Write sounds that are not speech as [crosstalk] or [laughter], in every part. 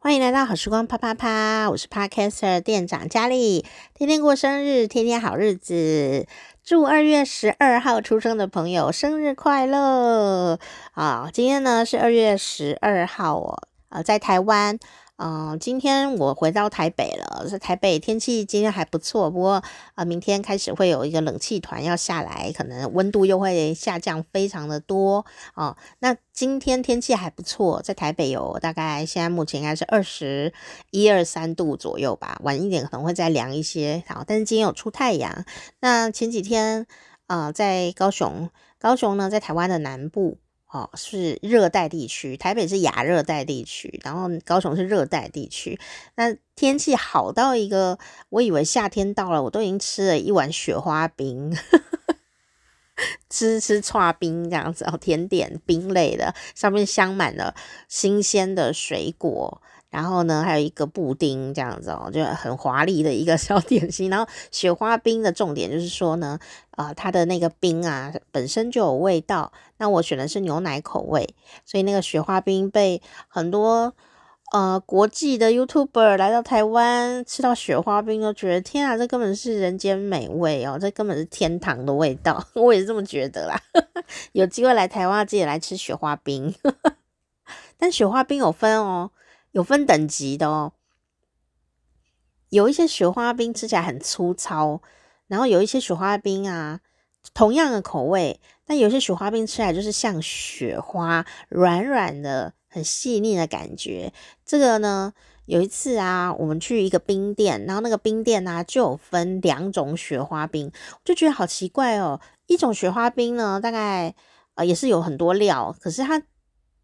欢迎来到好时光啪啪啪，我是 Podcaster 店长佳丽，天天过生日，天天好日子，祝二月十二号出生的朋友生日快乐啊！今天呢是二月十二号哦，呃，在台湾。嗯、今天我回到台北了。在台北天气今天还不错，不过啊、明天开始会有一个冷气团要下来，可能温度又会下降非常的多哦。那今天天气还不错，在台北有大概现在目前应该是二十一二三度左右吧，晚一点可能会再凉一些。好，但是今天有出太阳。那前几天啊、在高雄，高雄呢在台湾的南部。哦，是热带地区，台北是亚热带地区，然后高雄是热带地区。那天气好到一个，我以为夏天到了，我都已经吃了一碗雪花冰，[laughs] 吃吃剉冰这样子哦，甜点冰类的，上面镶满了新鲜的水果。然后呢，还有一个布丁这样子哦，就很华丽的一个 [laughs] 小点心。然后雪花冰的重点就是说呢，啊、呃，它的那个冰啊本身就有味道。那我选的是牛奶口味，所以那个雪花冰被很多呃国际的 YouTuber 来到台湾吃到雪花冰，都觉得天啊，这根本是人间美味哦，这根本是天堂的味道。[laughs] 我也是这么觉得啦。[laughs] 有机会来台湾，记得来吃雪花冰。但雪花冰有分哦。有分等级的哦，有一些雪花冰吃起来很粗糙，然后有一些雪花冰啊，同样的口味，但有些雪花冰吃起来就是像雪花，软软的，很细腻的感觉。这个呢，有一次啊，我们去一个冰店，然后那个冰店呢，就有分两种雪花冰，我就觉得好奇怪哦。一种雪花冰呢，大概呃也是有很多料，可是它。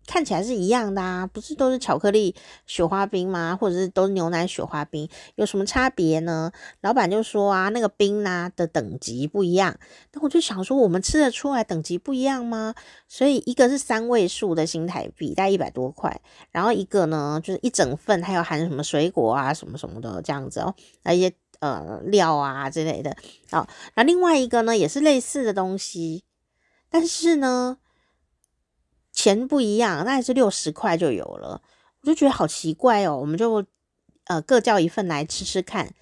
看起来是一样的啊，不是都是巧克力雪花冰吗？或者是都是牛奶雪花冰，有什么差别呢？老板就说啊，那个冰呢、啊、的等级不一样。那我就想说，我们吃得出来等级不一样吗？所以一个是三位数的新台币，大概一百多块，然后一个呢就是一整份，还有含什么水果啊什么什么的这样子哦，那一些呃料啊之类的。好，那另外一个呢也是类似的东西，但是呢。钱不一样，那还是六十块就有了，我就觉得好奇怪哦。我们就呃各叫一份来吃吃看，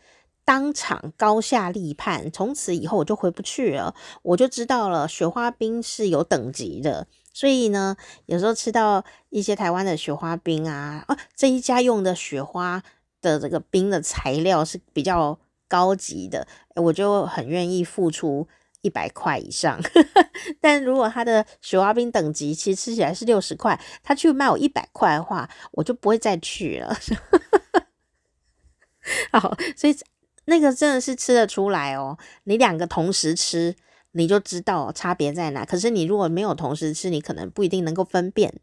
当场高下立判。从此以后我就回不去了，我就知道了雪花冰是有等级的。所以呢，有时候吃到一些台湾的雪花冰啊，啊这一家用的雪花的这个冰的材料是比较高级的，我就很愿意付出。一百块以上，[laughs] 但如果他的雪花冰等级其实吃起来是六十块，他去卖我一百块的话，我就不会再去了。[laughs] 好，所以那个真的是吃得出来哦。你两个同时吃，你就知道差别在哪。可是你如果没有同时吃，你可能不一定能够分辨。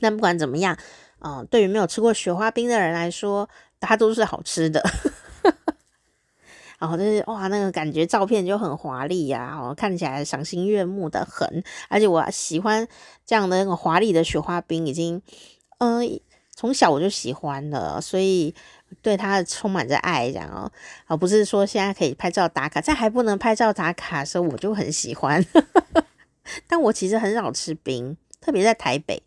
那不管怎么样，嗯，对于没有吃过雪花冰的人来说，它都是好吃的。然后就是哇，那个感觉照片就很华丽呀，哦，看起来赏心悦目的很，而且我喜欢这样的那个华丽的雪花冰，已经嗯、从小我就喜欢了，所以对它充满着爱，这样哦，而不是说现在可以拍照打卡，在还不能拍照打卡的时候，我就很喜欢。[laughs] 但我其实很少吃冰，特别在台北，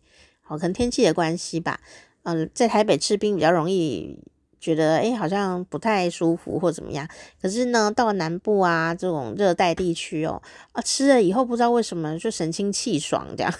哦，可能天气的关系吧，嗯、在台北吃冰比较容易。觉得诶好像不太舒服或怎么样，可是呢，到了南部啊这种热带地区哦，啊吃了以后不知道为什么就神清气爽这样，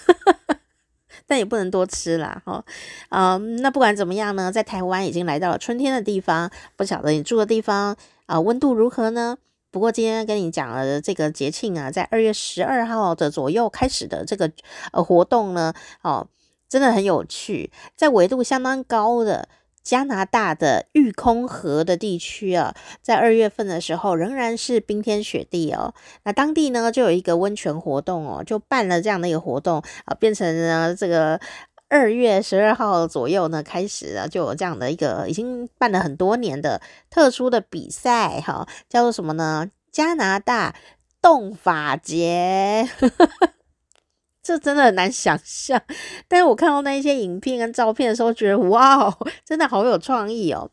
[laughs] 但也不能多吃啦哈。嗯，那不管怎么样呢，在台湾已经来到了春天的地方，不晓得你住的地方啊温度如何呢？不过今天跟你讲了这个节庆啊，在二月十二号的左右开始的这个呃活动呢，哦，真的很有趣，在纬度相当高的。加拿大的育空河的地区啊，在二月份的时候仍然是冰天雪地哦。那当地呢就有一个温泉活动哦，就办了这样的一个活动啊，变成了这个二月十二号左右呢开始啊，就有这样的一个已经办了很多年的特殊的比赛哈，叫做什么呢？加拿大冻法节。[laughs] 这真的很难想象，但是我看到那一些影片跟照片的时候，觉得哇，真的好有创意哦。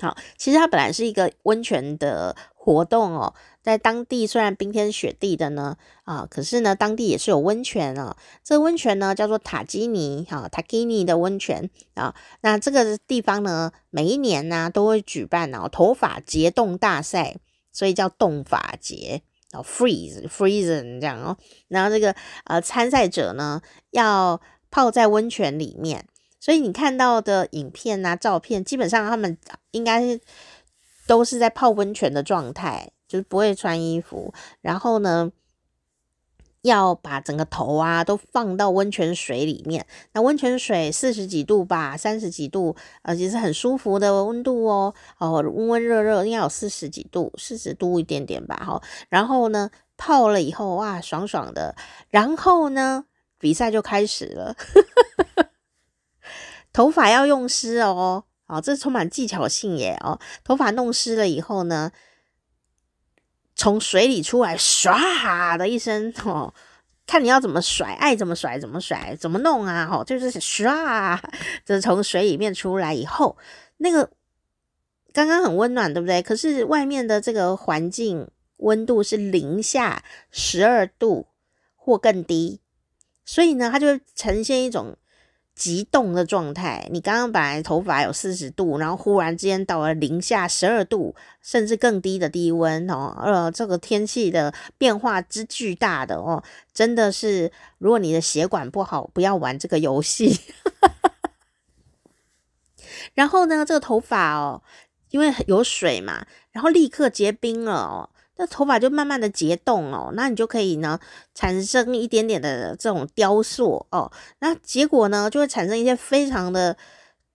好，其实它本来是一个温泉的活动哦，在当地虽然冰天雪地的呢，啊，可是呢，当地也是有温泉啊。这温泉呢叫做塔基尼，哈，塔基尼的温泉啊。那这个地方呢，每一年呢、都会举办哦头发结冻大赛，所以叫冻发节哦，freeze freeze 这样哦。然后这个呃参赛者呢要泡在温泉里面，所以你看到的影片啊、照片，基本上他们应该是。都是在泡温泉的状态，就是不会穿衣服，然后呢，要把整个头啊都放到温泉水里面。那温泉水四十几度吧，三十几度，而且是很舒服的温度哦。哦，温温热热，应该有四十几度，四十度一点点吧。哈，然后呢，泡了以后哇，爽爽的。然后呢，比赛就开始了，[laughs] 头发要用湿哦。哦，这充满技巧性耶！哦，头发弄湿了以后呢，从水里出来，唰的一声，哦，看你要怎么甩，爱怎么甩怎么甩，怎么弄啊？哦，就是唰，这从水里面出来以后，那个刚刚很温暖，对不对？可是外面的这个环境温度是零下十二度或更低，所以呢，它就呈现一种。极冻的状态，你刚刚本来头发有四十度，然后忽然之间到了零下十二度，甚至更低的低温哦，呃，这个天气的变化之巨大的哦，真的是，如果你的血管不好，不要玩这个游戏。[laughs] 然后呢，这个头发哦，因为有水嘛，然后立刻结冰了哦。那头发就慢慢的结冻哦，那你就可以呢产生一点点的这种雕塑哦，那结果呢就会产生一些非常的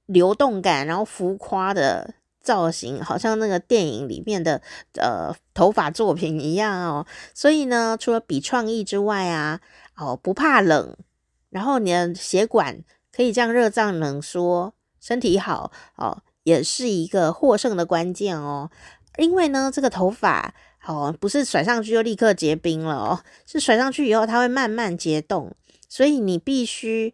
流动感，然后浮夸的造型，好像那个电影里面的呃头发作品一样哦。所以呢，除了比创意之外啊，哦不怕冷，然后你的血管可以这样热胀冷缩，身体好哦，也是一个获胜的关键哦。因为呢，这个头发。哦，不是甩上去就立刻结冰了哦，是甩上去以后它会慢慢结冻，所以你必须，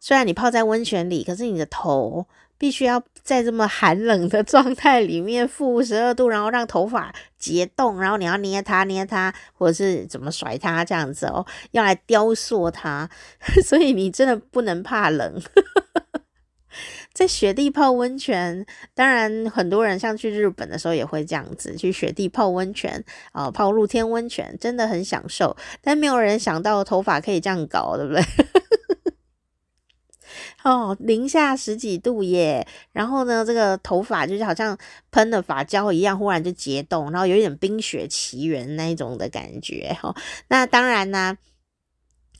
虽然你泡在温泉里，可是你的头必须要在这么寒冷的状态里面，负十二度，然后让头发结冻，然后你要捏它捏它，或者是怎么甩它这样子哦，要来雕塑它，[laughs] 所以你真的不能怕冷。在雪地泡温泉，当然很多人像去日本的时候也会这样子去雪地泡温泉啊、泡露天温泉真的很享受。但没有人想到头发可以这样搞，对不对？[laughs] 哦，零下十几度耶，然后呢，这个头发就是好像喷了发胶一样，忽然就结冻，然后有一点冰雪奇缘那一种的感觉。哈、哦，那当然呢。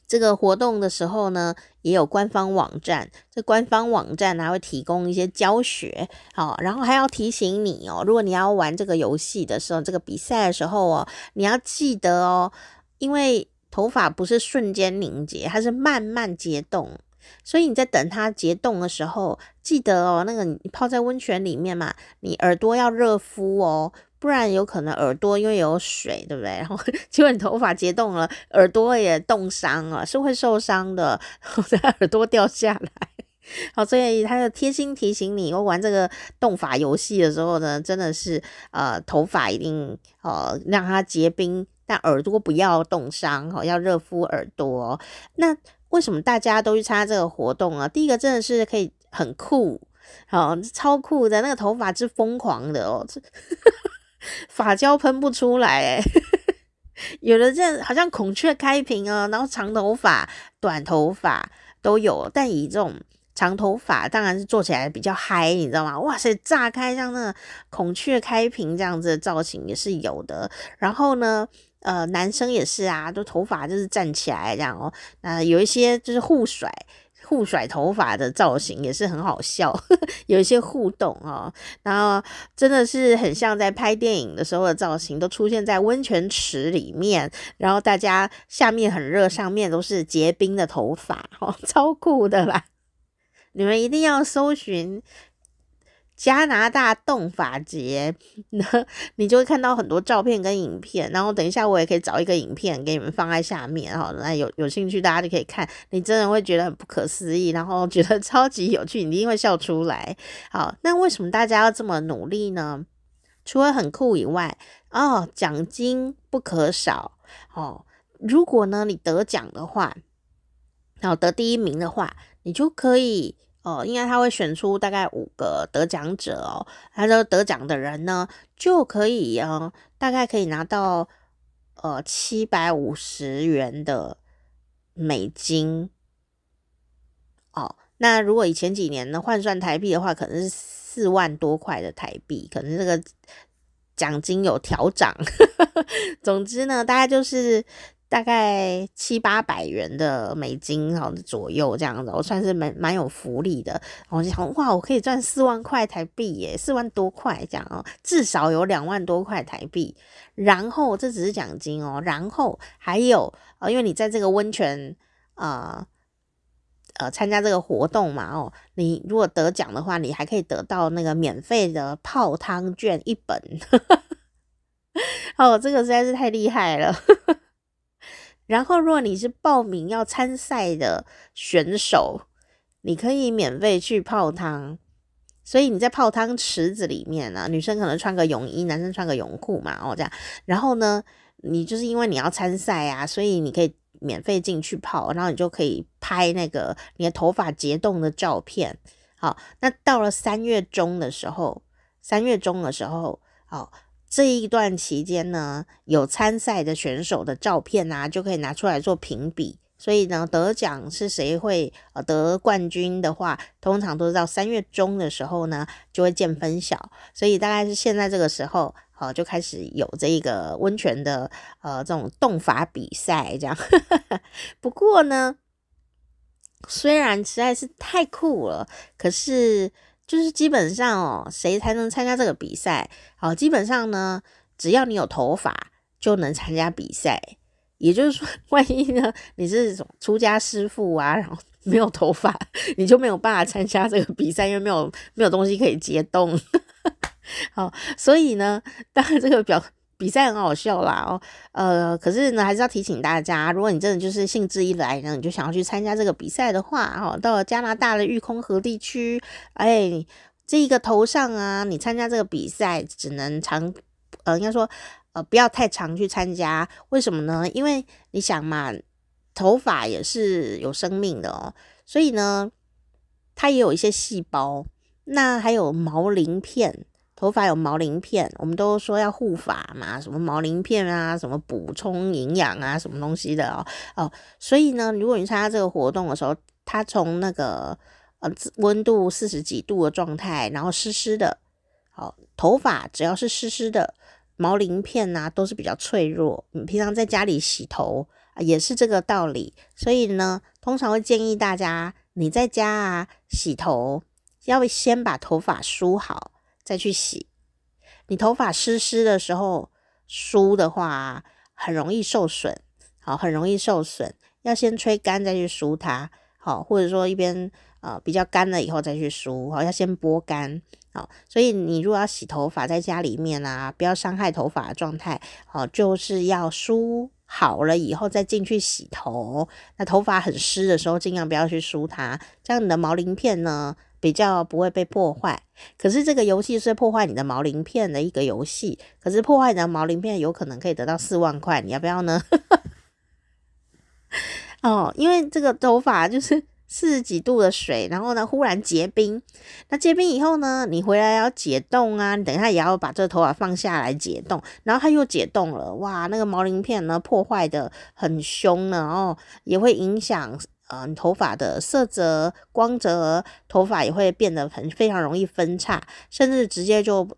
这个活动的时候呢，也有官方网站，这官方网站还会提供一些教学，好，然后还要提醒你哦，如果你要玩这个游戏的时候，这个比赛的时候哦，你要记得哦，因为头发不是瞬间凝结，它是慢慢结冻，所以你在等它结冻的时候，记得哦，那个你泡在温泉里面嘛，你耳朵要热敷哦。不然有可能耳朵因为有水，对不对？[laughs] 然后结果你头发结冻了，耳朵也冻伤了，是会受伤的，然后耳朵掉下来。[laughs] 好，所以他就贴心提醒你，我玩这个冻发游戏的时候呢，真的是呃头发一定呃让它结冰，但耳朵不要冻伤，哈，要热敷耳朵。那为什么大家都去参加这个活动啊？第一个真的是可以很酷，好，超酷的，那个头发是疯狂的哦。[laughs] 发胶喷不出来，[laughs] 有的这样好像孔雀开屏啊，然后长头发、短头发都有，但以这种长头发，当然是做起来比较嗨，你知道吗？哇塞，炸开像那孔雀开屏这样子的造型也是有的。然后呢，呃，男生也是啊，都头发就是站起来这样哦，那有一些就是互甩。互甩头发的造型也是很好笑，[laughs] 有一些互动哦，然后真的是很像在拍电影的时候的造型，都出现在温泉池里面，然后大家下面很热，上面都是结冰的头发，哦，[laughs] 超酷的啦！你们一定要搜寻。加拿大冻法节，那你就会看到很多照片跟影片，然后等一下我也可以找一个影片给你们放在下面，哈，那有有兴趣大家就可以看，你真的会觉得很不可思议，然后觉得 [laughs] 超级有趣，你一定会笑出来。好，那为什么大家要这么努力呢？除了很酷以外，哦，奖金不可少哦。如果呢你得奖的话，然后得第一名的话，你就可以哦，应该他会选出大概五个得奖者哦，他说得奖的人呢就可以哦，大概可以拿到呃七百五十元的美金哦。那如果以前几年呢换算台币的话，可能是四万多块的台币，可能这个奖金有调涨。[laughs] 总之呢，大概就是。大概七八百元的美金哦左右这样子，我算是蛮蛮有福利的。我就想，哇，我可以赚四万块台币耶，四万多块这样哦，至少有两万多块台币。然后这只是奖金哦，然后还有呃，因为你在这个温泉呃呃参加这个活动嘛哦，你如果得奖的话，你还可以得到那个免费的泡汤券一本。[laughs] 哦，这个实在是太厉害了。然后，如果你是报名要参赛的选手，你可以免费去泡汤。所以你在泡汤池子里面呢、啊，女生可能穿个泳衣，男生穿个泳裤嘛，哦这样。然后呢，你就是因为你要参赛啊，所以你可以免费进去泡，然后你就可以拍那个你的头发结冻的照片。好，那到了三月中的时候，三月中的时候，好。这一段期间呢，有参赛的选手的照片啊，就可以拿出来做评比。所以呢，得奖是谁会呃得冠军的话，通常都是到三月中的时候呢，就会见分晓。所以大概是现在这个时候，呃，就开始有这个温泉的呃这种动法比赛这样。[laughs] 不过呢，虽然实在是太酷了，可是。就是基本上哦，谁才能参加这个比赛？好，基本上呢，只要你有头发就能参加比赛。也就是说，[laughs] 万一呢，你是出家师傅啊，然后 [laughs] 没有头发，你就没有办法参加这个比赛，因为没有没有东西可以结冻。[laughs] 好，所以呢，当然这个表。比赛很好笑啦哦，呃，可是呢，还是要提醒大家，如果你真的就是兴致一来呢，你就想要去参加这个比赛的话，哦，到了加拿大的育空河地区，哎，这一个头上啊，你参加这个比赛只能长，呃，应该说，呃，不要太长去参加，为什么呢？因为你想嘛，头发也是有生命的哦，所以呢，它也有一些细胞，那还有毛鳞片。头发有毛鳞片，我们都说要护发嘛，什么毛鳞片啊，什么补充营养啊，什么东西的哦哦，所以呢，如果你参加这个活动的时候，它从那个呃温度四十几度的状态，然后湿湿的，好，头发只要是湿湿的，毛鳞片呐都是比较脆弱。你平常在家里洗头也是这个道理，所以呢，通常会建议大家你在家啊洗头，要先把头发梳好。再去洗，你头发湿湿的时候梳的话，很容易受损，好，很容易受损。要先吹干再去梳它，好，或者说一边呃比较干了以后再去梳，好，要先拨干，好。所以你如果要洗头发，在家里面啊，不要伤害头发的状态，好，就是要梳好了以后再进去洗头。那头发很湿的时候，尽量不要去梳它，这样你的毛鳞片呢，比较不会被破坏，可是这个游戏是破坏你的毛鳞片的一个游戏，可是破坏你的毛鳞片有可能可以得到四万块，你要不要呢？[laughs] 哦，因为这个头发就是 [laughs] 四十几度的水，然后呢忽然结冰，那结冰以后呢，你回来要解冻啊，你等一下也要把这个头发放下来解冻，然后它又解冻了，哇，那个毛鳞片呢破坏的很凶呢，哦也会影响。呃，你头发的色泽、光泽，头发也会变得很非常容易分叉，甚至直接就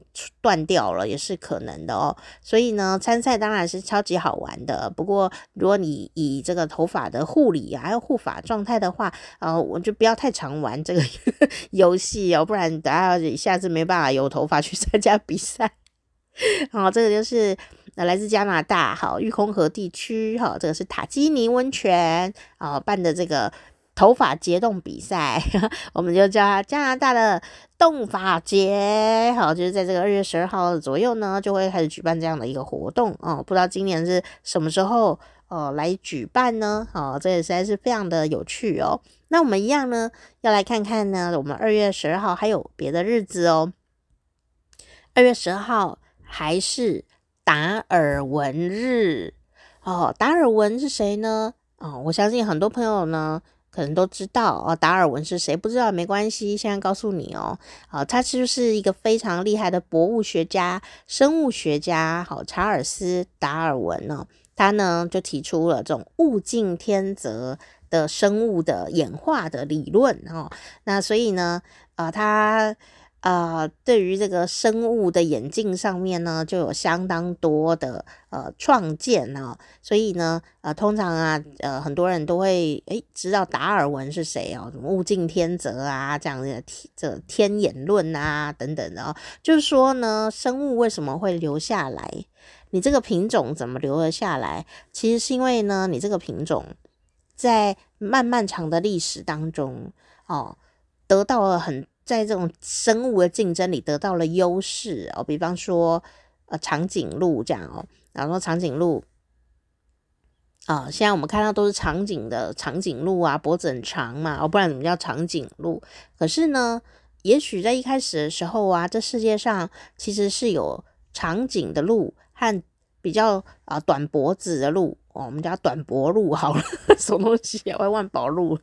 断掉了，也是可能的哦。所以呢，参赛当然是超级好玩的。不过，如果你以这个头发的护理啊，还有护发状态的话，呃，我就不要太常玩这个 [laughs] 游戏哦，不然等下下子没办法有头发去参加比赛。[laughs] 好，这个就是。那来自加拿大，好，玉空河地区，好，这个是塔基尼温泉啊办的这个头发结冻比赛，[laughs] 我们就叫它加拿大的冻发节，好，就是在这个二月十二号左右呢，就会开始举办这样的一个活动哦。不知道今年是什么时候哦来举办呢？哦，这也实在是非常的有趣哦。那我们一样呢，要来看看呢，我们二月十二号还有别的日子哦。二月十二号。还是达尔文日哦。达尔文是谁呢？哦，我相信很多朋友呢可能都知道哦。达尔文是谁？不知道没关系，现在告诉你哦。啊、哦，他就是一个非常厉害的博物学家、生物学家。好、查尔斯·达尔文呢、哦，他呢就提出了这种物竞天择的生物的演化的理论哦。那所以呢，啊、呃，他。啊、呃，对于这个生物的演进上面呢，就有相当多的呃创建啊，所以呢，呃，通常啊，呃，很多人都会诶知道达尔文是谁哦，什么物竞天择啊，这样的这天演论啊等等的，就是说呢，生物为什么会留下来？你这个品种怎么留了下来？其实是因为呢，你这个品种在漫漫长的历史当中哦，得到了很。在这种生物的竞争里得到了优势哦，比方说呃长颈鹿这样哦，然后说长颈鹿啊、现在我们看到都是长颈的长颈鹿啊，脖子很长嘛，哦，不然怎么叫长颈鹿？可是呢，也许在一开始的时候啊，这世界上其实是有长颈的鹿和比较啊、短脖子的鹿哦，我们叫短脖鹿好了，[laughs] 什么东西啊？外万宝鹿。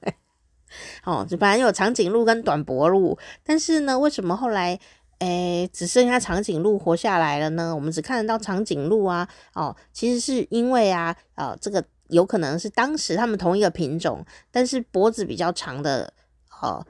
[laughs] 哦，就本来有长颈鹿跟短脖鹿，但是呢，为什么后来诶只剩下长颈鹿活下来了呢？我们只看得到长颈鹿啊，哦，其实是因为啊，呃，这个有可能是当时他们同一个品种，但是脖子比较长的，哦，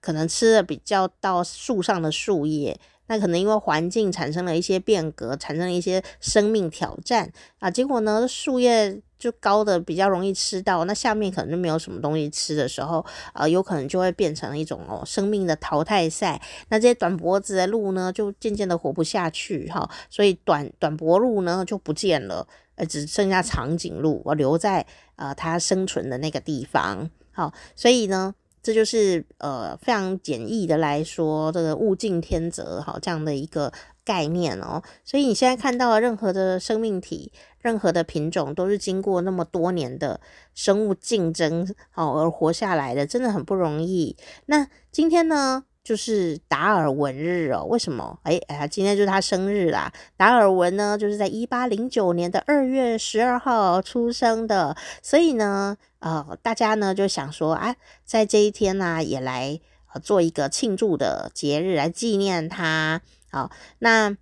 可能吃的比较到树上的树叶。那可能因为环境产生了一些变革，产生了一些生命挑战啊，结果呢，树叶就高的比较容易吃到，那下面可能就没有什么东西吃的时候，啊，有可能就会变成一种哦生命的淘汰赛。那这些短脖子的鹿呢，就渐渐的活不下去哈，所以短短脖鹿呢就不见了，呃，只剩下长颈鹿，我留在呃它生存的那个地方。好，所以呢。这就是呃非常简易的来说，这个物竞天择哈这样的一个概念哦。所以你现在看到的任何的生命体、任何的品种，都是经过那么多年的生物竞争好而活下来的，真的很不容易。那今天呢，就是达尔文日哦。为什么？哎哎，今天就是他生日啦。达尔文呢，就是在一八零九年的二月十二号出生的，所以呢。呃，大家呢就想说，啊，在这一天呢、也来呃做一个庆祝的节日来纪念他。好，那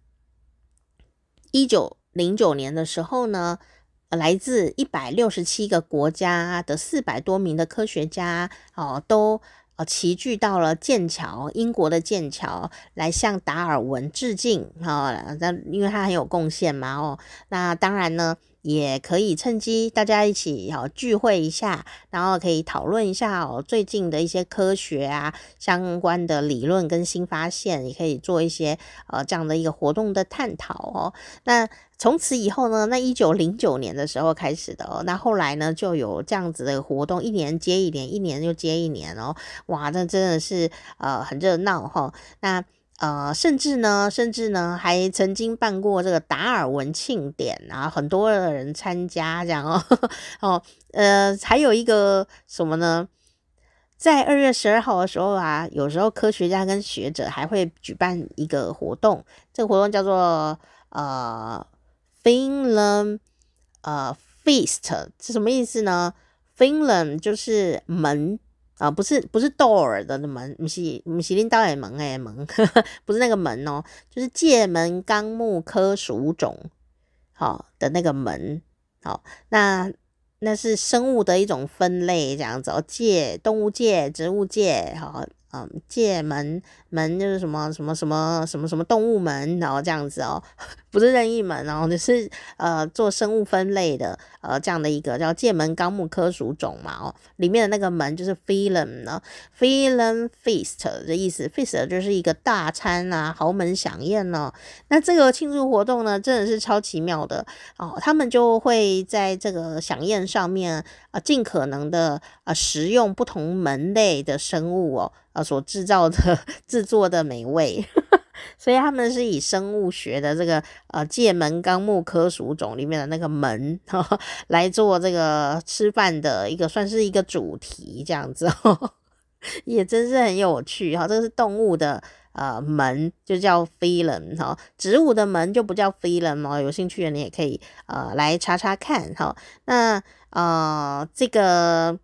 一九零九年的时候呢，来自一百六十七个国家的四百多名的科学家，哦，都呃齐聚到了剑桥，英国的剑桥，来向达尔文致敬。好，那因为他很有贡献嘛，哦，那当然呢。也可以趁机大家一起好聚会一下，然后可以讨论一下哦最近的一些科学啊相关的理论跟新发现，也可以做一些呃这样的一个活动的探讨哦。那从此以后呢，那一九零九年的时候开始的哦，那后来呢就有这样子的活动，一年接一年，一年又接一年哦，哇，那真的是呃很热闹哈。那呃，甚至呢，甚至呢，还曾经办过这个达尔文庆典啊，很多人参加这样哦。[laughs] 哦，呃，还有一个什么呢？在二月十二号的时候啊，有时候科学家跟学者还会举办一个活动，这个活动叫做呃 Finland 呃 Feast，是什么意思呢？Finland 就是门。啊，不是不是 door 的门，不是不是领导的门诶门，[laughs] 不是那个门哦，就是界门纲目科属种，好的那个门，好，那那是生物的一种分类，这样子哦，界动物界、植物界，好。嗯，界门门就是什么什么什么什么什么动物门，然后这样子哦，[laughs] 不是任意门，然后就是呃做生物分类的呃这样的一个叫界门纲目科属种嘛哦，里面的那个门就是 phylum 呢，phylum feast 的意思，feast 就是一个大餐啊，豪门饗宴呢。那这个庆祝活动呢，真的是超奇妙的哦，他们就会在这个饗宴上面啊，尽可能的啊食用不同门类的生物哦。所制造的 [laughs] 制作的美味，[laughs] 所以他们是以生物学的这个呃界门纲目科属种里面的那个门呵呵 [laughs] 来做这个吃饭的一个算是一个主题这样子哦，也真是很有趣哈。这是动物的呃门就叫 phylum 哈，植物的门就不叫 phylum 哦。有兴趣的你也可以呃来查查看哈。那呃这个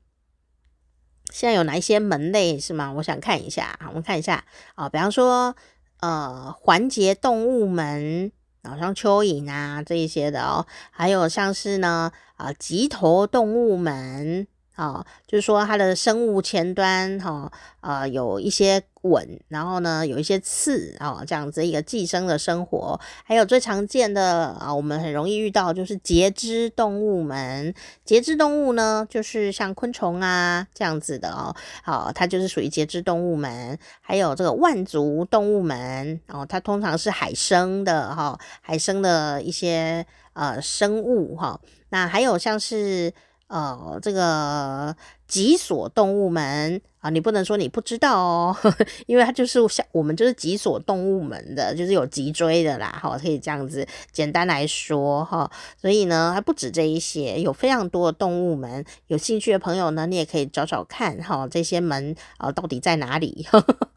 现在有哪一些门类是吗？我想看一下，我们看一下啊，比方说呃环节动物门。好像蚯蚓啊这一些的哦，还有像是呢啊棘头动物门啊，就是说它的生物前端哈啊有一些吻，然后呢有一些刺啊这样子一个寄生的生活，还有最常见的啊我们很容易遇到就是节肢动物门，节肢动物呢就是像昆虫啊这样子的哦，好它就是属于节肢动物门，还有这个腕足动物门哦，它通常是海生的哈，海生的一些呃生物哈，那还有像是。呃，这个脊索动物门啊，你不能说你不知道哦，呵呵，因为它就是像我们就是脊索动物门的，就是有脊椎的啦，哈，可以这样子简单来说哈。所以呢，还不止这一些，有非常多的动物门。有兴趣的朋友呢，你也可以找找看哈，这些门啊到底在哪里？呵 [laughs] 呵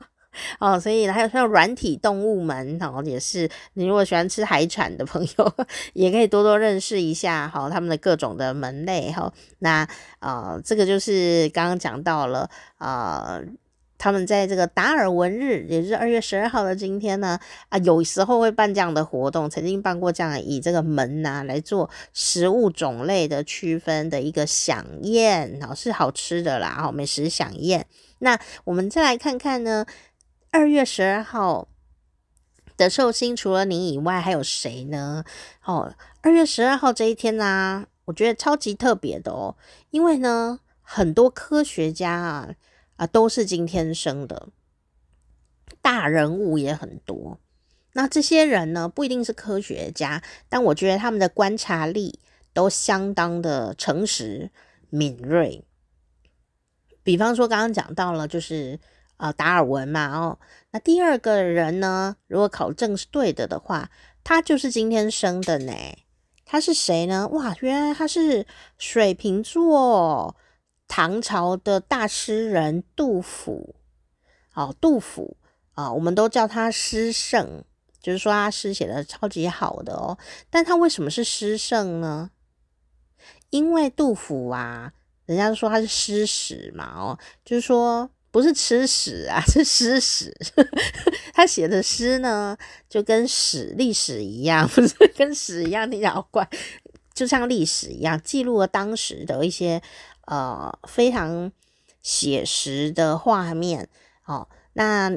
哦，所以还有像软体动物门，哦，也是你如果喜欢吃海产的朋友，[laughs] 也可以多多认识一下，哈，他们的各种的门类，哈。那呃，这个就是刚刚讲到了，呃，他们在这个达尔文日，也就是二月十二号的今天呢，啊，有时候会办这样的活动，曾经办过这样以这个门呐、来做食物种类的区分的一个饗宴，哦，是好吃的啦，哈，美食饗宴。那我们再来看看呢。二月十二号的寿星，除了你以外，还有谁呢？哦，二月十二号这一天呢、我觉得超级特别的哦，因为呢，很多科学家啊啊都是今天生的，大人物也很多。那这些人呢，不一定是科学家，但我觉得他们的观察力都相当的诚实敏锐。比方说，刚刚讲到了，就是。啊，达尔文嘛，哦，那第二个人呢？如果考证是对的的话，他就是今天生的呢。他是谁呢？哇，原来他是水瓶座，唐朝的大诗人杜甫。哦，杜甫啊，我们都叫他诗圣，就是说他诗写的超级好的哦。但他为什么是诗圣呢？因为杜甫啊，人家都说他是诗史嘛，哦，就是说。不是吃屎啊，[laughs] 是诗史。[laughs] 他写的诗呢，就跟史历史一样，[laughs] 不是跟史一样，听起来好怪，就像历史一样，记录了当时的一些呃非常写实的画面。哦，那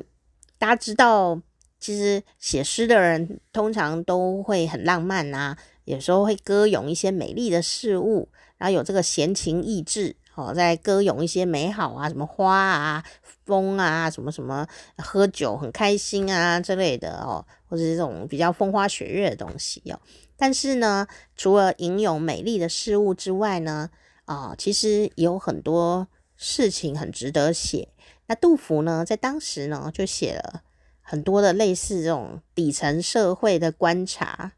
大家知道，其实写诗的人通常都会很浪漫啊，有时候会歌咏一些美丽的事物，然后有这个闲情逸致。哦，在歌咏一些美好啊，什么花啊、风啊，什么什么，喝酒很开心啊之类的哦，或者这种比较风花雪月的东西哦。但是呢，除了吟咏美丽的事物之外呢，啊、其实有很多事情很值得写。那杜甫呢，在当时呢，就写了很多的类似这种底层社会的观察。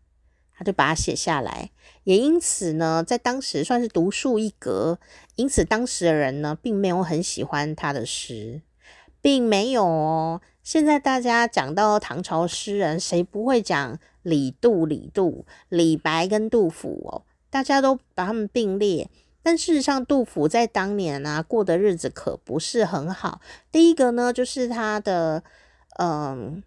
他就把它写下来，也因此呢，在当时算是独树一格。因此，当时的人呢，并没有很喜欢他的诗，并没有哦。现在大家讲到唐朝诗人，谁不会讲李杜、李杜、李白跟杜甫哦？大家都把他们并列。但事实上，杜甫在当年啊，过的日子可不是很好。第一个呢，就是他的嗯，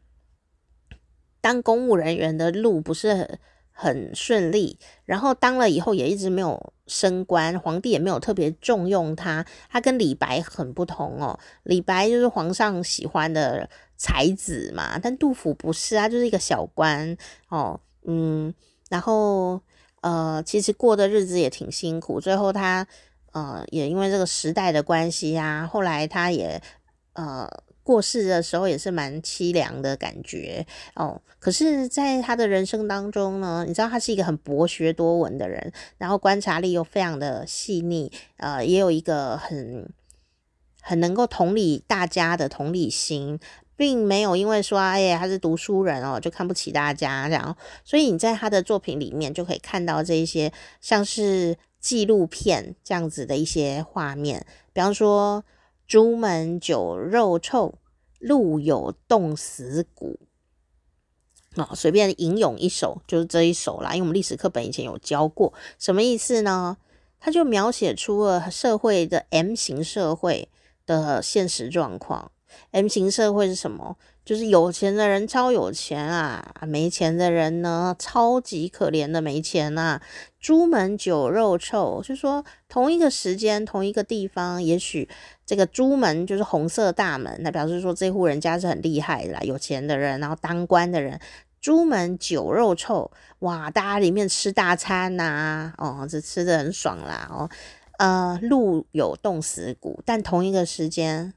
当公务人员的路不是很很。顺利，然后当了以后也一直没有升官，皇帝也没有特别重用他。他跟李白很不同哦，李白就是皇上喜欢的才子嘛，但杜甫不是，他就是一个小官哦，嗯，然后呃，其实过的日子也挺辛苦，最后他呃也因为这个时代的关系呀，后来他也呃。过世的时候也是蛮凄凉的感觉哦。可是，在他的人生当中呢，你知道他是一个很博学多闻的人，然后观察力又非常的细腻，呃，也有一个很很能够同理大家的同理心，并没有因为说哎呀他是读书人哦就看不起大家这样。所以你在他的作品里面就可以看到这一些像是纪录片这样子的一些画面，比方说。朱门酒肉臭，路有冻死骨。啊，随便吟咏一首，就是这一首啦。因为我们历史课本以前有教过，什么意思呢？他就描写出了社会的 M 型社会的现实状况。M 型社会是什么？就是有钱的人超有钱啊，没钱的人呢，超级可怜的没钱啊。朱门酒肉臭，就说同一个时间同一个地方，也许这个朱门就是红色大门，那表示说这户人家是很厉害的啦，有钱的人，然后当官的人。朱门酒肉臭，哇，大家里面吃大餐呐、哦，这吃得很爽啦，哦，呃，路有冻死骨，但同一个时间。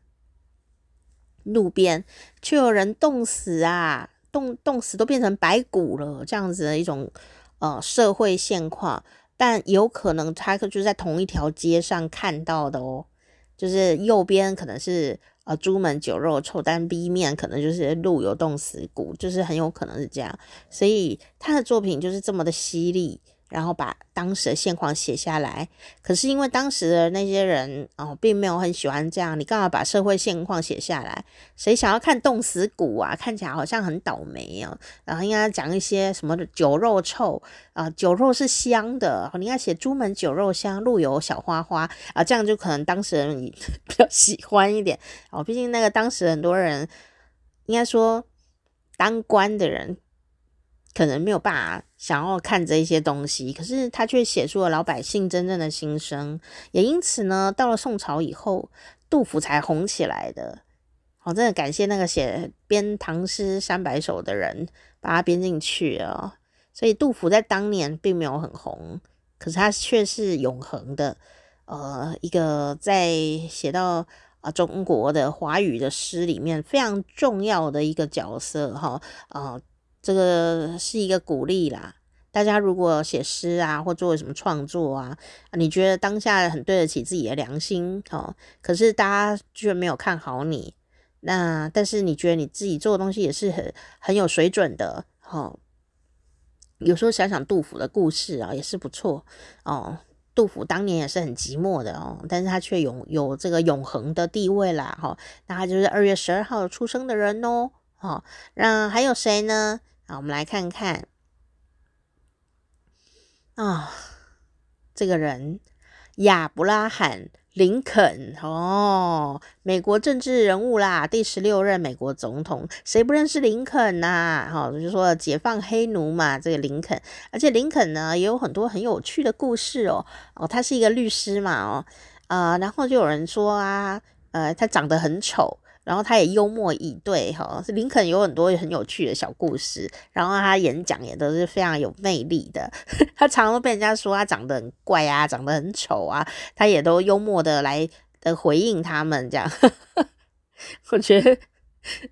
路边却有人冻死啊，冻冻死都变成白骨了，这样子的一种呃社会现况，但有可能他就在同一条街上看到的哦，就是右边可能是呃朱门酒肉臭，但 B 面可能就是路有冻死骨，就是很有可能是这样，所以他的作品就是这么的犀利。然后把当时的现况写下来，可是因为当时的那些人哦，并没有很喜欢这样，你干嘛把社会现况写下来？谁想要看冻死骨啊？看起来好像很倒霉哦。然后应该讲一些什么酒肉臭啊、酒肉是香的，你应该写朱门酒肉香，路有小花花啊，这样就可能当时人 [laughs] 比较喜欢一点哦。毕竟那个当时很多人应该说当官的人。可能没有办法想要看这一些东西，可是他却写出了老百姓真正的心声，也因此呢，到了宋朝以后，杜甫才红起来的。好，真的感谢那个写编唐诗三百首的人，把它编进去啊。所以杜甫在当年并没有很红，可是他却是永恒的，呃，一个在写到啊中国的华语的诗里面非常重要的一个角色哈，啊。这个是一个鼓励啦，大家如果写诗啊，或做什么创作啊，你觉得当下很对得起自己的良心哦，可是大家居然没有看好你，那但是你觉得你自己做的东西也是很很有水准的哦。有时候想想杜甫的故事啊，也是不错哦。杜甫当年也是很寂寞的哦，但是他却有有这个永恒的地位啦哈、哦。那他就是二月十二号出生的人哦。好，那还有谁呢？好，我们来看看啊、这个人亚伯拉罕·林肯哦，美国政治人物啦，第十六任美国总统，谁不认识林肯呐、啊？好、哦，就是说解放黑奴嘛，这个林肯，而且林肯呢也有很多很有趣的故事哦。哦，他是一个律师嘛，哦，啊、呃，然后就有人说啊，呃，他长得很丑。然后他也幽默以对哈，林肯有很多很有趣的小故事，然后他演讲也都是非常有魅力的。[laughs] 他常常被人家说他长得很怪啊，长得很丑啊，他也都幽默的来的回应他们这样。[laughs] 我觉得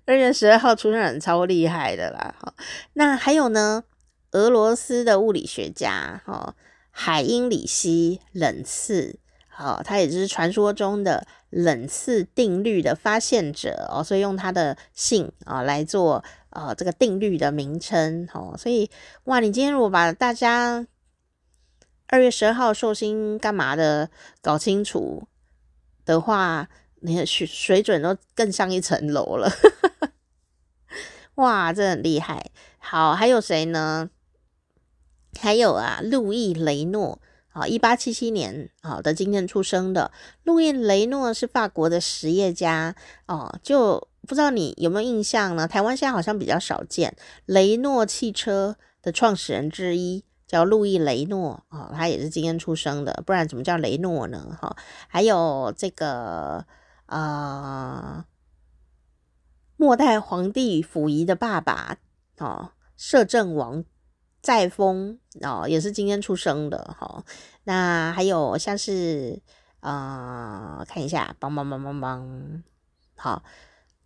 二月十二号出生人超厉害的啦。哈那还有呢，俄罗斯的物理学家哈，海因里希·冷次。好，他也就是传说中的冷次定律的发现者哦，所以用他的姓啊来做呃这个定律的名称哦，所以哇，你今天如果把大家二月十二号寿星干嘛的搞清楚的话，你的水水准都更上一层楼了，[laughs] 哇，这很厉害。好，还有谁呢？还有啊，路易雷诺。啊，一八七七年啊的今天出生的路易雷诺是法国的实业家哦，就不知道你有没有印象呢？台湾现在好像比较少见，雷诺汽车的创始人之一叫路易雷诺啊、哦，他也是今天出生的，不然怎么叫雷诺呢？哈、哦，还有这个啊、呃，末代皇帝溥仪的爸爸哦，摄政王。载沣哦，也是今天出生的哈、哦。那还有像是啊、呃，看一下，帮帮帮帮帮，好，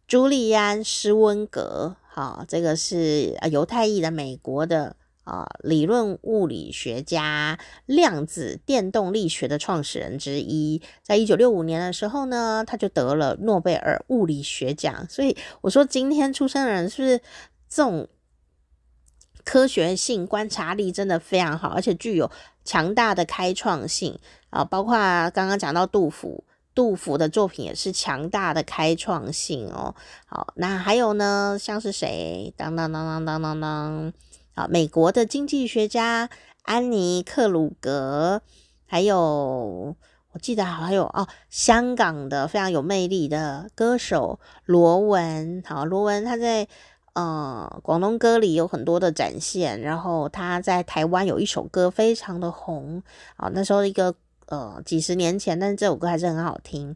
朱利安·施温格，好，这个是犹太裔的美国的啊理论物理学家，量子电动力学的创始人之一。在一九六五年的时候呢，他就得了诺贝尔物理学奖。所以我说，今天出生的人是不是这种？科学性、观察力真的非常好，而且具有强大的开创性啊！包括刚刚讲到杜甫，杜甫的作品也是强大的开创性哦。好，那还有呢，像是谁？当当当当当当当。好，美国的经济学家安妮克鲁格，还有我记得还有哦，香港的非常有魅力的歌手罗文。好，罗文他在呃广东歌里有很多的展现，然后他在台湾有一首歌非常的红。啊，那时候一个。呃，几十年前，但是这首歌还是很好听，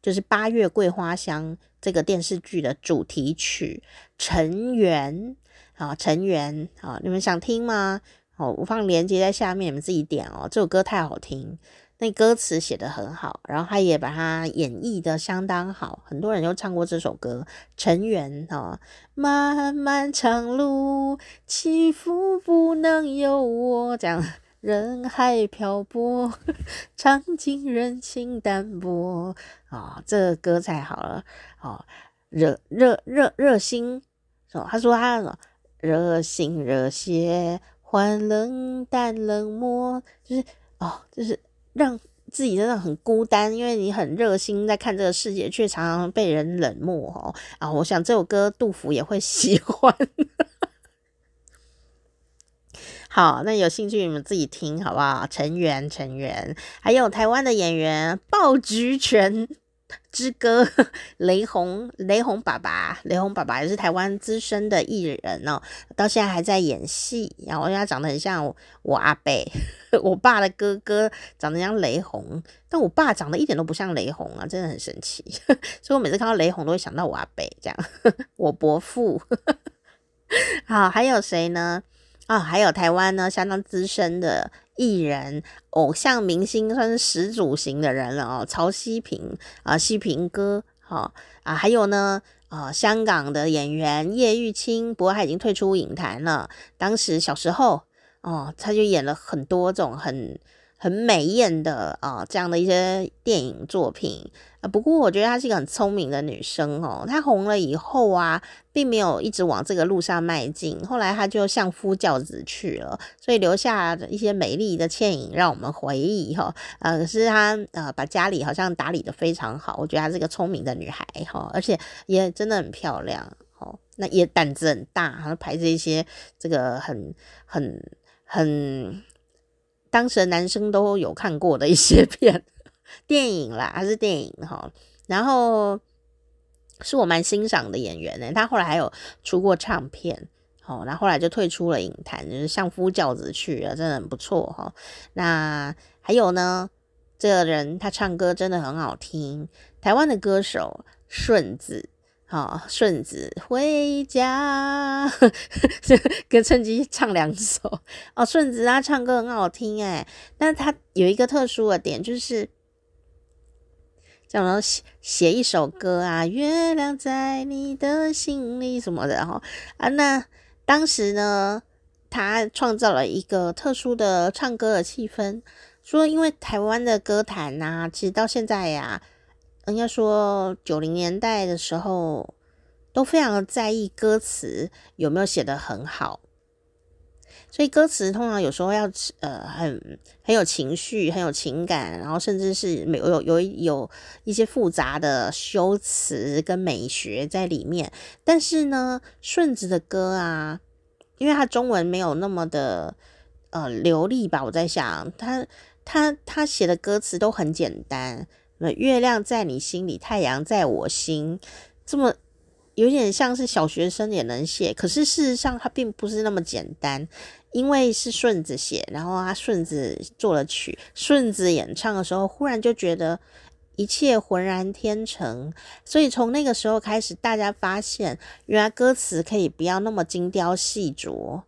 就是《八月桂花香》这个电视剧的主题曲《尘缘》啊，《尘缘》啊，你们想听吗？哦，我放链接在下面，你们自己点哦。这首歌太好听，那歌词写得很好，然后他也把它演绎的相当好，很多人都唱过这首歌《尘缘》啊。漫漫长路，起伏不能由我这样。人海漂泊，[laughs] 尝尽人情淡薄啊、这歌才好了哦，热热热热心哦，他说他说热心热血换冷淡冷漠，就是哦，就是让自己真的很孤单，因为你很热心在看这个世界，却常常被人冷漠哦啊！我想这首歌杜甫也会喜欢。[laughs] 好，那有兴趣你们自己听好不好？成员，成员，还有台湾的演员《爆菊泉之歌》雷洪，雷洪爸爸，雷洪爸爸也是台湾资深的艺人哦，到现在还在演戏。然后他长得很像我，阿伯，[laughs] 我爸的哥哥长得像雷洪，但我爸长得一点都不像雷洪啊，真的很神奇。[laughs] 所以我每次看到雷洪都会想到我阿伯这样，[laughs] 我伯父。好，还有谁呢？啊、还有台湾呢，相当资深的艺人、偶像明星，算是始祖型的人了哦。曹西平啊，西平哥，好、啊，还有呢，啊、香港的演员叶玉卿，不过他已经退出影坛了。当时小时候，哦，他就演了很多种很很美艳的啊、哦，这样的一些电影作品。不过我觉得她是一个很聪明的女生哦。她红了以后啊，并没有一直往这个路上迈进，后来她就相夫教子去了，所以留下一些美丽的倩影让我们回忆哈。呃，可是她呃把家里好像打理得非常好，我觉得她是个聪明的女孩哈，而且也真的很漂亮哦。那也胆子很大，然后拍这些这个很很很当时的男生都有看过的一些 [laughs] 片。电影啦，还是电影哈，然后是我蛮欣赏的演员呢。他后来还有出过唱片，好，然后后来就退出了影坛，就是相夫教子去了，真的很不错哈。那还有呢，这个人他唱歌真的很好听，台湾的歌手顺子，好，顺子回家，跟趁机唱两首哦。顺子他唱歌很好听哎，但他有一个特殊的点就是。想写写一首歌啊，月亮在你的心里什么的然后啊，那当时呢，他创造了一个特殊的唱歌的气氛，说因为台湾的歌坛呐，其实到现在呀，应该说九零年代的时候，都非常在意歌词有没有写得很好。所以歌词通常有时候要呃很很有情绪，很有情感，然后甚至是有有有有一些复杂的修辞跟美学在里面。但是呢，顺子的歌啊，因为他中文没有那么的呃流利吧，我在想他他他写的歌词都很简单，月亮在你心里，太阳在我心，这么。有点像是小学生也能写，可是事实上它并不是那么简单，因为是顺子写，然后他顺子做了曲，顺子演唱的时候，忽然就觉得一切浑然天成，所以从那个时候开始，大家发现原来歌词可以不要那么精雕细琢。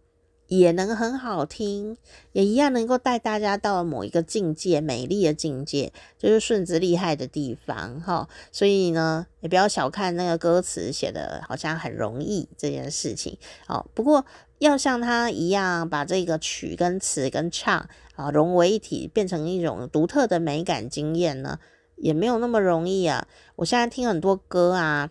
也能很好听，也一样能够带大家到某一个境界，美丽的境界，就是顺子厉害的地方哈。所以呢，也不要小看那个歌词写的好像很容易这件事情。哦，不过要像他一样把这个曲跟词跟唱啊融为一体，变成一种独特的美感经验呢，也没有那么容易啊。我现在听很多歌啊，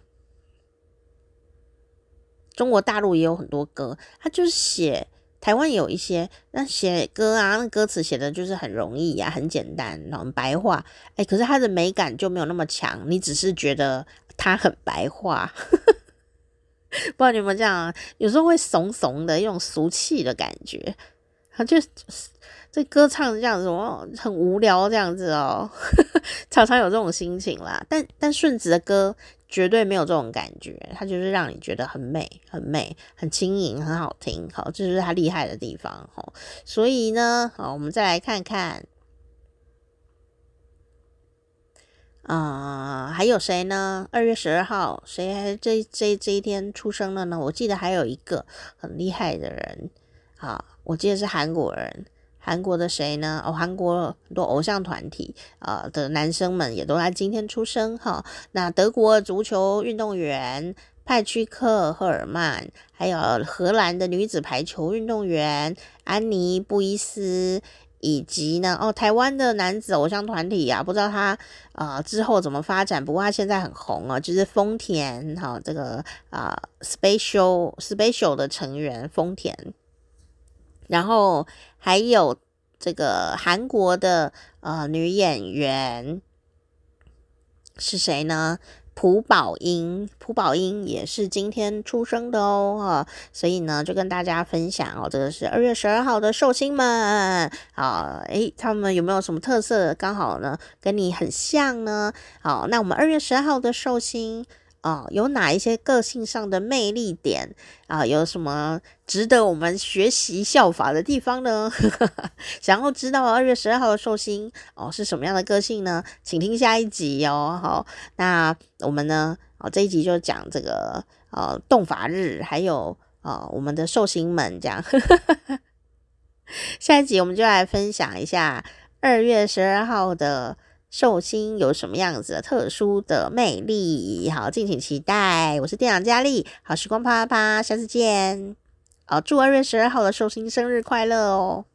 中国大陆也有很多歌，他就是写。台湾有一些那写歌啊，那歌词写的就是很容易呀、啊，很简单，很白话，哎，可是他的美感就没有那么强，你只是觉得它很白话。[laughs] 不知道你们这样，有时候会怂怂的一种俗气的感觉，他就这歌唱这样子，哦，很无聊这样子哦，[laughs] 常常有这种心情啦。但但顺子的歌绝对没有这种感觉，他就是让你觉得很美、很美、很轻盈、很好听。好，这就是他厉害的地方。好，所以呢，好，我们再来看看。啊、还有谁呢？二月十二号，谁还这这这一天出生了呢？我记得还有一个很厉害的人，啊，我记得是韩国人，韩国的谁呢？哦，韩国很多偶像团体啊、的男生们也都在今天出生哈。那德国足球运动员派屈克·赫尔曼，还有荷兰的女子排球运动员安妮·布伊斯。以及呢，哦，台湾的男子偶像团体啊，不知道他呃之后怎么发展，不过他现在很红啊，就是丰田哈、哦，这个啊、，special special 的成员丰田，然后还有这个韩国的呃女演员是谁呢？蒲宝英，蒲宝英也是今天出生的哦，哈，所以呢，就跟大家分享哦，这个是二月十二号的寿星们啊，诶，他们有没有什么特色？刚好呢，跟你很像呢。好，那我们二月十二号的寿星。啊、哦，有哪一些个性上的魅力点啊？有什么值得我们学习效法的地方呢？[laughs] 想要知道二月十二号的寿星哦是什么样的个性呢？请听下一集哦。好，那我们呢？哦，这一集就讲这个呃动法日，还有呃我们的寿星们这样。[laughs] 下一集我们就来分享一下二月十二号的。寿星有什么样子的特殊的魅力？好，敬请期待。我是店长佳丽，好时光啪啪啪，下次见。好，祝二月十二号的寿星生日快乐哦！